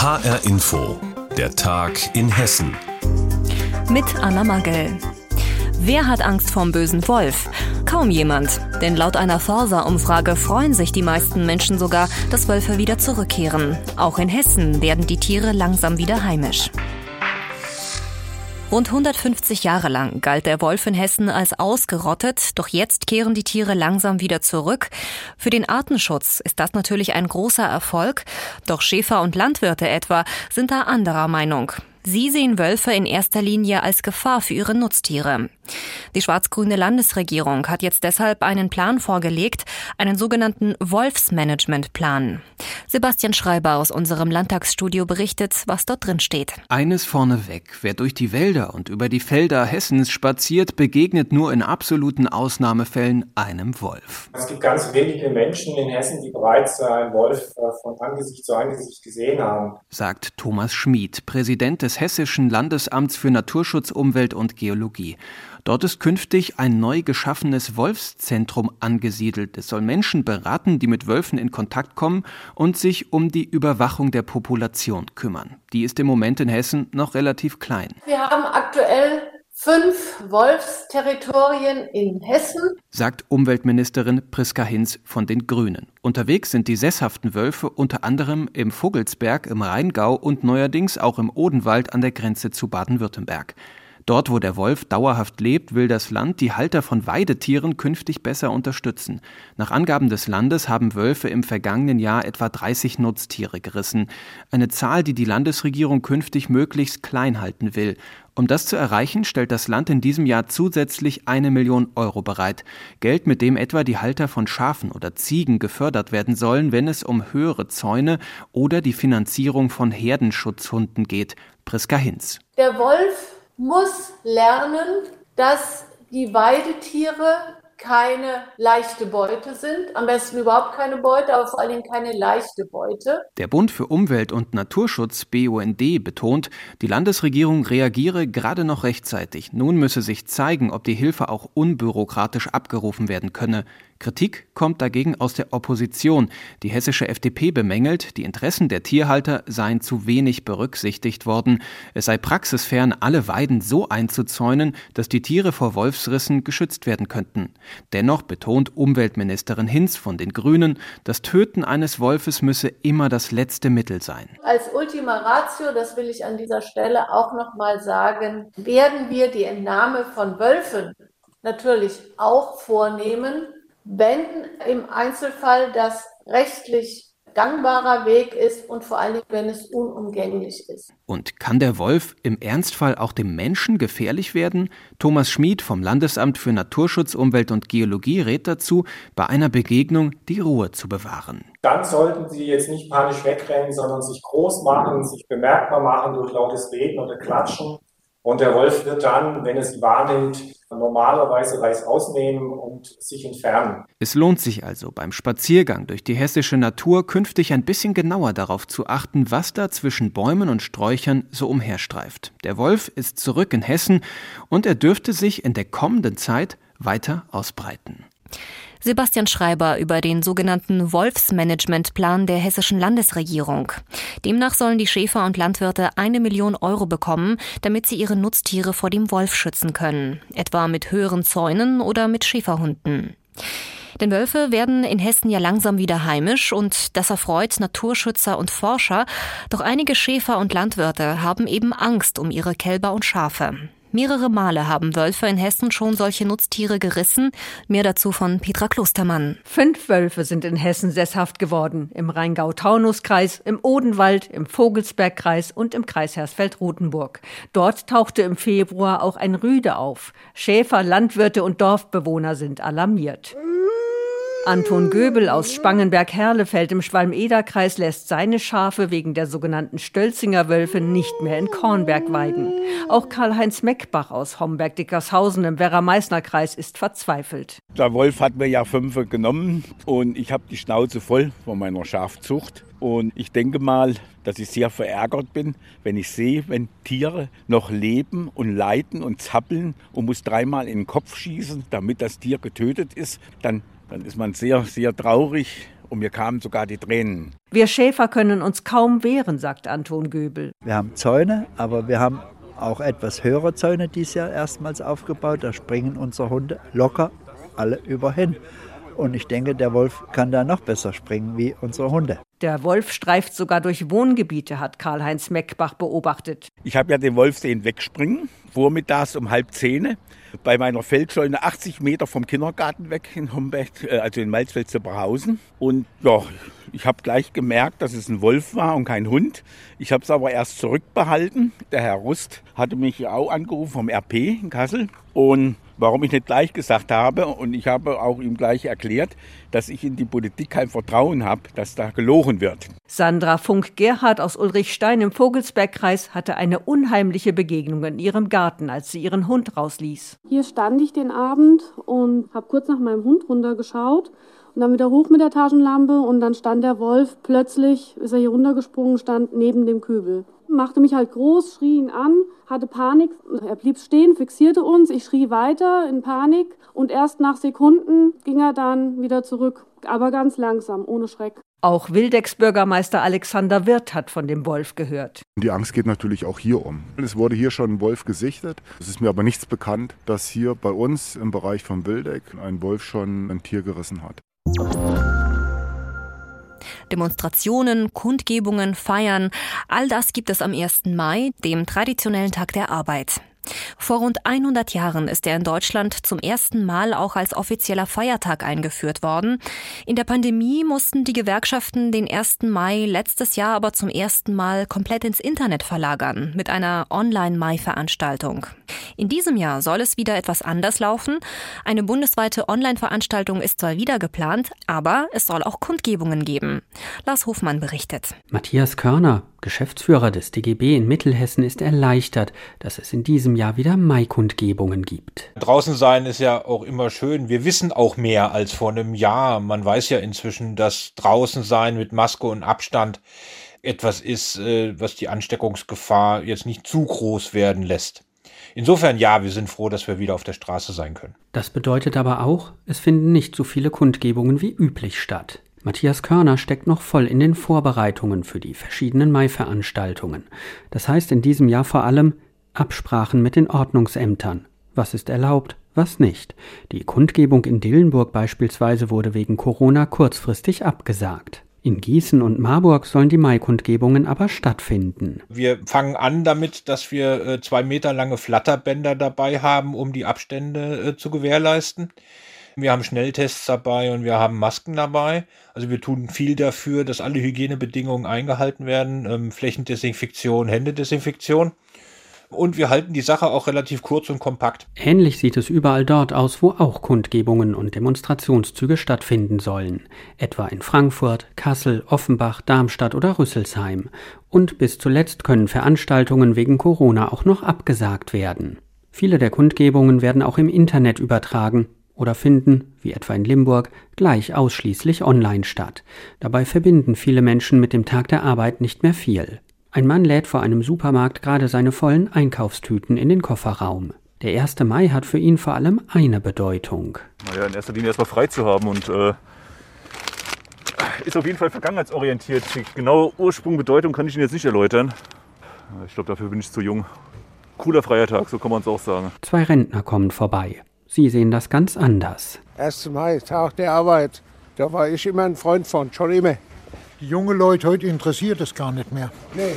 HR Info, der Tag in Hessen. Mit Anna Magel. Wer hat Angst vorm bösen Wolf? Kaum jemand. Denn laut einer Forsa-Umfrage freuen sich die meisten Menschen sogar, dass Wölfe wieder zurückkehren. Auch in Hessen werden die Tiere langsam wieder heimisch. Rund 150 Jahre lang galt der Wolf in Hessen als ausgerottet, doch jetzt kehren die Tiere langsam wieder zurück. Für den Artenschutz ist das natürlich ein großer Erfolg, doch Schäfer und Landwirte etwa sind da anderer Meinung. Sie sehen Wölfe in erster Linie als Gefahr für ihre Nutztiere. Die schwarz-grüne Landesregierung hat jetzt deshalb einen Plan vorgelegt, einen sogenannten Wolfsmanagementplan. Sebastian Schreiber aus unserem Landtagsstudio berichtet, was dort drin steht. Eines vorneweg. Wer durch die Wälder und über die Felder Hessens spaziert, begegnet nur in absoluten Ausnahmefällen einem Wolf. Es gibt ganz wenige Menschen in Hessen, die bereits einen Wolf äh, von Angesicht zu Angesicht gesehen haben, sagt Thomas Schmid, Präsident des Hessischen Landesamts für Naturschutz, Umwelt und Geologie. Dort ist künftig ein neu geschaffenes Wolfszentrum angesiedelt. Es soll Menschen beraten, die mit Wölfen in Kontakt kommen und sich um die Überwachung der Population kümmern. Die ist im Moment in Hessen noch relativ klein. Wir haben aktuell fünf Wolfsterritorien in Hessen, sagt Umweltministerin Priska Hinz von den Grünen. Unterwegs sind die sesshaften Wölfe unter anderem im Vogelsberg im Rheingau und neuerdings auch im Odenwald an der Grenze zu Baden-Württemberg. Dort, wo der Wolf dauerhaft lebt, will das Land die Halter von Weidetieren künftig besser unterstützen. Nach Angaben des Landes haben Wölfe im vergangenen Jahr etwa 30 Nutztiere gerissen. Eine Zahl, die die Landesregierung künftig möglichst klein halten will. Um das zu erreichen, stellt das Land in diesem Jahr zusätzlich eine Million Euro bereit. Geld, mit dem etwa die Halter von Schafen oder Ziegen gefördert werden sollen, wenn es um höhere Zäune oder die Finanzierung von Herdenschutzhunden geht. Priska Hinz. Der Wolf muss lernen, dass die Weidetiere keine leichte Beute sind. Am besten überhaupt keine Beute, aber vor allen Dingen keine leichte Beute. Der Bund für Umwelt und Naturschutz BUND betont, die Landesregierung reagiere gerade noch rechtzeitig. Nun müsse sich zeigen, ob die Hilfe auch unbürokratisch abgerufen werden könne. Kritik kommt dagegen aus der Opposition. Die hessische FDP bemängelt, die Interessen der Tierhalter seien zu wenig berücksichtigt worden. Es sei praxisfern, alle Weiden so einzuzäunen, dass die Tiere vor Wolfsrissen geschützt werden könnten. Dennoch betont Umweltministerin Hinz von den Grünen, das Töten eines Wolfes müsse immer das letzte Mittel sein. Als Ultima Ratio, das will ich an dieser Stelle auch noch mal sagen, werden wir die Entnahme von Wölfen natürlich auch vornehmen, wenn im Einzelfall das rechtlich gangbarer Weg ist und vor allem, wenn es unumgänglich ist. Und kann der Wolf im Ernstfall auch dem Menschen gefährlich werden? Thomas Schmid vom Landesamt für Naturschutz, Umwelt und Geologie rät dazu, bei einer Begegnung die Ruhe zu bewahren. Dann sollten Sie jetzt nicht panisch wegrennen, sondern sich groß machen, sich bemerkbar machen durch lautes Reden oder Klatschen. Und der Wolf wird dann, wenn es wahrnimmt, normalerweise Reis ausnehmen und sich entfernen. Es lohnt sich also beim Spaziergang durch die hessische Natur künftig ein bisschen genauer darauf zu achten, was da zwischen Bäumen und Sträuchern so umherstreift. Der Wolf ist zurück in Hessen und er dürfte sich in der kommenden Zeit weiter ausbreiten. Sebastian Schreiber über den sogenannten Wolfsmanagementplan der hessischen Landesregierung. Demnach sollen die Schäfer und Landwirte eine Million Euro bekommen, damit sie ihre Nutztiere vor dem Wolf schützen können, etwa mit höheren Zäunen oder mit Schäferhunden. Denn Wölfe werden in Hessen ja langsam wieder heimisch und das erfreut Naturschützer und Forscher. Doch einige Schäfer und Landwirte haben eben Angst um ihre Kälber und Schafe. Mehrere Male haben Wölfe in Hessen schon solche Nutztiere gerissen. Mehr dazu von Petra Klostermann. Fünf Wölfe sind in Hessen sesshaft geworden. Im Rheingau-Taunus-Kreis, im Odenwald, im Vogelsbergkreis und im Kreis Hersfeld-Rotenburg. Dort tauchte im Februar auch ein Rüde auf. Schäfer, Landwirte und Dorfbewohner sind alarmiert. Anton Göbel aus Spangenberg-Herlefeld im Schwalm-Eder-Kreis lässt seine Schafe wegen der sogenannten Stölzinger Wölfe nicht mehr in Kornberg weiden. Auch Karl-Heinz Meckbach aus Homberg-Dickershausen im Werra-Meißner-Kreis ist verzweifelt. Der Wolf hat mir ja fünf genommen und ich habe die Schnauze voll von meiner Schafzucht. Und ich denke mal, dass ich sehr verärgert bin, wenn ich sehe, wenn Tiere noch leben und leiden und zappeln und muss dreimal in den Kopf schießen, damit das Tier getötet ist, dann dann ist man sehr, sehr traurig und mir kamen sogar die Tränen. Wir Schäfer können uns kaum wehren, sagt Anton Göbel. Wir haben Zäune, aber wir haben auch etwas höhere Zäune dieses Jahr erstmals aufgebaut. Da springen unsere Hunde locker alle überhin. Und ich denke, der Wolf kann da noch besser springen wie unsere Hunde. Der Wolf streift sogar durch Wohngebiete, hat Karl-Heinz Meckbach beobachtet. Ich habe ja den Wolf sehen wegspringen, vormittags um halb zehn, bei meiner Feldscheune 80 Meter vom Kindergarten weg in Homberg, äh, also in Malzfeld-Zebrhausen. Und ja, ich habe gleich gemerkt, dass es ein Wolf war und kein Hund. Ich habe es aber erst zurückbehalten. Der Herr Rust hatte mich auch angerufen vom RP in Kassel. Und warum ich nicht gleich gesagt habe, und ich habe auch ihm gleich erklärt, dass ich in die Politik kein Vertrauen habe, dass da gelogen wird. Sandra Funk-Gerhardt aus Ulrichstein im Vogelsbergkreis hatte eine unheimliche Begegnung in ihrem Garten, als sie ihren Hund rausließ. Hier stand ich den Abend und habe kurz nach meinem Hund runtergeschaut und dann wieder hoch mit der Taschenlampe und dann stand der Wolf plötzlich, ist er hier runtergesprungen, stand neben dem Kübel. Machte mich halt groß, schrie ihn an, hatte Panik. Er blieb stehen, fixierte uns. Ich schrie weiter in Panik und erst nach Sekunden ging er dann wieder zurück. Aber ganz langsam, ohne Schreck. Auch Wildecks Bürgermeister Alexander Wirth hat von dem Wolf gehört. Die Angst geht natürlich auch hier um. Es wurde hier schon ein Wolf gesichtet. Es ist mir aber nichts bekannt, dass hier bei uns im Bereich von Wildeck ein Wolf schon ein Tier gerissen hat. Demonstrationen, Kundgebungen, Feiern, all das gibt es am 1. Mai, dem traditionellen Tag der Arbeit. Vor rund 100 Jahren ist er in Deutschland zum ersten Mal auch als offizieller Feiertag eingeführt worden. In der Pandemie mussten die Gewerkschaften den 1. Mai letztes Jahr aber zum ersten Mal komplett ins Internet verlagern mit einer Online-Mai-Veranstaltung. In diesem Jahr soll es wieder etwas anders laufen. Eine bundesweite Online-Veranstaltung ist zwar wieder geplant, aber es soll auch Kundgebungen geben. Lars Hofmann berichtet. Matthias Körner, Geschäftsführer des DGB in Mittelhessen, ist erleichtert, dass es in diesem Jahr wieder Maikundgebungen gibt. Draußen sein ist ja auch immer schön. Wir wissen auch mehr als vor einem Jahr. Man weiß ja inzwischen, dass draußen sein mit Maske und Abstand etwas ist, äh, was die Ansteckungsgefahr jetzt nicht zu groß werden lässt. Insofern ja, wir sind froh, dass wir wieder auf der Straße sein können. Das bedeutet aber auch, es finden nicht so viele Kundgebungen wie üblich statt. Matthias Körner steckt noch voll in den Vorbereitungen für die verschiedenen Mai-Veranstaltungen. Das heißt in diesem Jahr vor allem Absprachen mit den Ordnungsämtern. Was ist erlaubt, was nicht. Die Kundgebung in Dillenburg beispielsweise wurde wegen Corona kurzfristig abgesagt. In Gießen und Marburg sollen die Maikundgebungen aber stattfinden. Wir fangen an damit, dass wir äh, zwei Meter lange Flatterbänder dabei haben, um die Abstände äh, zu gewährleisten. Wir haben Schnelltests dabei und wir haben Masken dabei. Also wir tun viel dafür, dass alle Hygienebedingungen eingehalten werden. Ähm, Flächendesinfektion, Händedesinfektion. Und wir halten die Sache auch relativ kurz und kompakt. Ähnlich sieht es überall dort aus, wo auch Kundgebungen und Demonstrationszüge stattfinden sollen. Etwa in Frankfurt, Kassel, Offenbach, Darmstadt oder Rüsselsheim. Und bis zuletzt können Veranstaltungen wegen Corona auch noch abgesagt werden. Viele der Kundgebungen werden auch im Internet übertragen oder finden, wie etwa in Limburg, gleich ausschließlich online statt. Dabei verbinden viele Menschen mit dem Tag der Arbeit nicht mehr viel. Ein Mann lädt vor einem Supermarkt gerade seine vollen Einkaufstüten in den Kofferraum. Der 1. Mai hat für ihn vor allem eine Bedeutung. Naja, in erster Linie erstmal frei zu haben und äh, ist auf jeden Fall vergangenheitsorientiert. Die genaue Ursprung, Bedeutung kann ich Ihnen jetzt nicht erläutern. Ich glaube, dafür bin ich zu jung. Cooler freier Tag, so kann man es auch sagen. Zwei Rentner kommen vorbei. Sie sehen das ganz anders. 1. Mai, Tag der Arbeit. Da war ich immer ein Freund von, schon immer. Die jungen Leute heute interessiert es gar nicht mehr. Nee.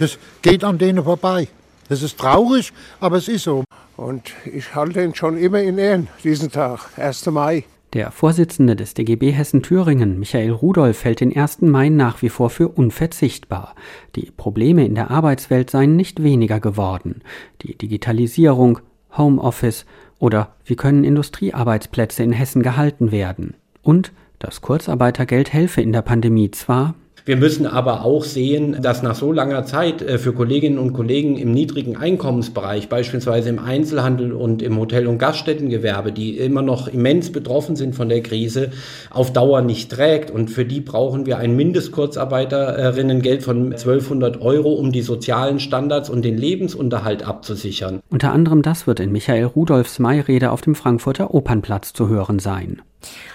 Das geht an denen vorbei. Das ist traurig, aber es ist so. Und ich halte ihn schon immer in Ehren, diesen Tag, 1. Mai. Der Vorsitzende des DGB Hessen-Thüringen, Michael Rudolph, hält den 1. Mai nach wie vor für unverzichtbar. Die Probleme in der Arbeitswelt seien nicht weniger geworden. Die Digitalisierung, Homeoffice oder wie können Industriearbeitsplätze in Hessen gehalten werden? Und das Kurzarbeitergeld helfe in der Pandemie zwar, wir müssen aber auch sehen, dass nach so langer Zeit äh, für Kolleginnen und Kollegen im niedrigen Einkommensbereich, beispielsweise im Einzelhandel und im Hotel- und Gaststättengewerbe, die immer noch immens betroffen sind von der Krise, auf Dauer nicht trägt. Und für die brauchen wir ein Mindestkurzarbeiterinnengeld von 1200 Euro, um die sozialen Standards und den Lebensunterhalt abzusichern. Unter anderem das wird in Michael Rudolfs Mairede auf dem Frankfurter Opernplatz zu hören sein.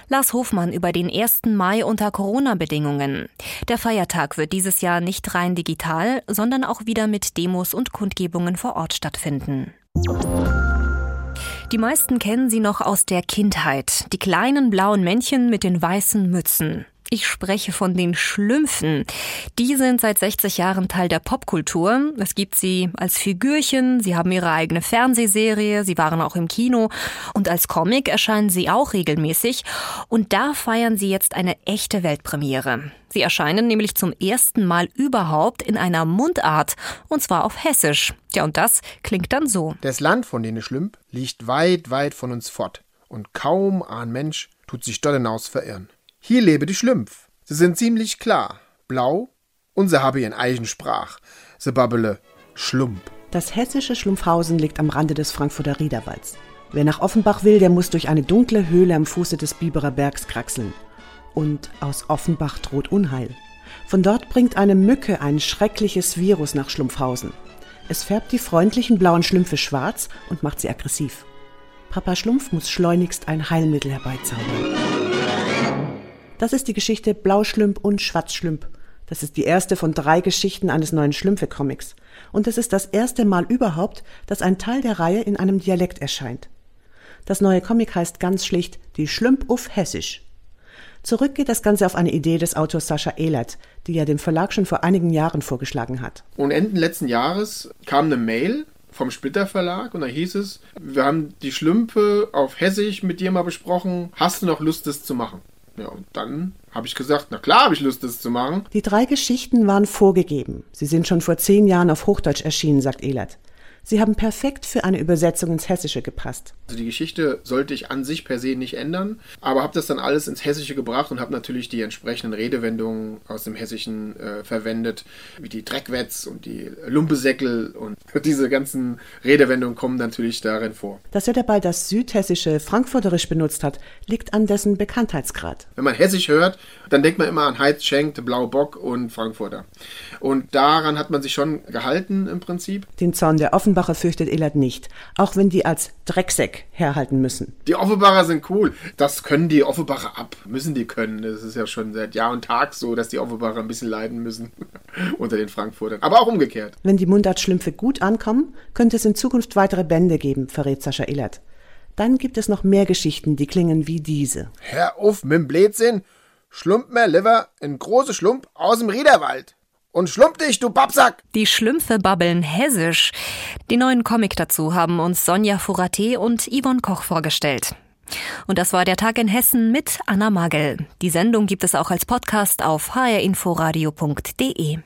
Lars Hofmann über den 1. Mai unter Corona-Bedingungen. Der Feiertag wird dieses Jahr nicht rein digital, sondern auch wieder mit Demos und Kundgebungen vor Ort stattfinden. Die meisten kennen sie noch aus der Kindheit. Die kleinen blauen Männchen mit den weißen Mützen. Ich spreche von den Schlümpfen. Die sind seit 60 Jahren Teil der Popkultur. Es gibt sie als Figürchen, sie haben ihre eigene Fernsehserie, sie waren auch im Kino und als Comic erscheinen sie auch regelmäßig. Und da feiern sie jetzt eine echte Weltpremiere. Sie erscheinen nämlich zum ersten Mal überhaupt in einer Mundart, und zwar auf Hessisch. Ja, und das klingt dann so. Das Land von denen Schlümp liegt weit, weit von uns fort. Und kaum ein Mensch tut sich dort hinaus verirren. Hier lebe die Schlümpf. Sie sind ziemlich klar, blau und sie habe ihren eigen Sprach. Sie babbele Schlump. Das hessische Schlumpfhausen liegt am Rande des Frankfurter Riederwalds. Wer nach Offenbach will, der muss durch eine dunkle Höhle am Fuße des Biberer Bergs kraxeln. Und aus Offenbach droht Unheil. Von dort bringt eine Mücke ein schreckliches Virus nach Schlumpfhausen. Es färbt die freundlichen blauen Schlümpfe schwarz und macht sie aggressiv. Papa Schlumpf muss schleunigst ein Heilmittel herbeizaubern. Das ist die Geschichte Blauschlümp und Schwarzschlümp. Das ist die erste von drei Geschichten eines neuen Schlümpfe-Comics. Und es ist das erste Mal überhaupt, dass ein Teil der Reihe in einem Dialekt erscheint. Das neue Comic heißt ganz schlicht Die Schlümp auf Hessisch. Zurück geht das Ganze auf eine Idee des Autors Sascha Ehlert, die er dem Verlag schon vor einigen Jahren vorgeschlagen hat. Und Ende letzten Jahres kam eine Mail vom Splitter Verlag und da hieß es, wir haben die Schlümpe auf Hessisch mit dir mal besprochen, hast du noch Lust, das zu machen? Ja, und dann habe ich gesagt, na klar habe ich Lust, das zu machen. Die drei Geschichten waren vorgegeben. Sie sind schon vor zehn Jahren auf Hochdeutsch erschienen, sagt Ehlert. Sie haben perfekt für eine Übersetzung ins Hessische gepasst. Also die Geschichte sollte ich an sich per se nicht ändern, aber habe das dann alles ins Hessische gebracht und habe natürlich die entsprechenden Redewendungen aus dem Hessischen äh, verwendet, wie die Dreckwetz und die Lumpesäckel und diese ganzen Redewendungen kommen natürlich darin vor. Dass er dabei das Südhessische Frankfurterisch benutzt hat, liegt an dessen Bekanntheitsgrad. Wenn man Hessisch hört, dann denkt man immer an Heiz, Schenk, Blau Bock und Frankfurter. Und daran hat man sich schon gehalten im Prinzip. Den Zorn der Offenbach Offenbacher fürchtet Ehlert nicht, auch wenn die als Drecksäck herhalten müssen. Die Offenbacher sind cool. Das können die Offenbacher ab. Müssen die können. Das ist ja schon seit Jahr und Tag so, dass die Offenbacher ein bisschen leiden müssen unter den Frankfurtern. Aber auch umgekehrt. Wenn die Mundartschlümpfe gut ankommen, könnte es in Zukunft weitere Bände geben, verrät Sascha Ehlert. Dann gibt es noch mehr Geschichten, die klingen wie diese. Herr auf mit dem Blödsinn. Schlump mir Liver, ein großer Schlump aus dem Riederwald. Und schlump dich, du Babsack! Die Schlümpfe babbeln hessisch. Die neuen Comic dazu haben uns Sonja Furate und Yvonne Koch vorgestellt. Und das war der Tag in Hessen mit Anna Magel. Die Sendung gibt es auch als Podcast auf hrinforadio.de.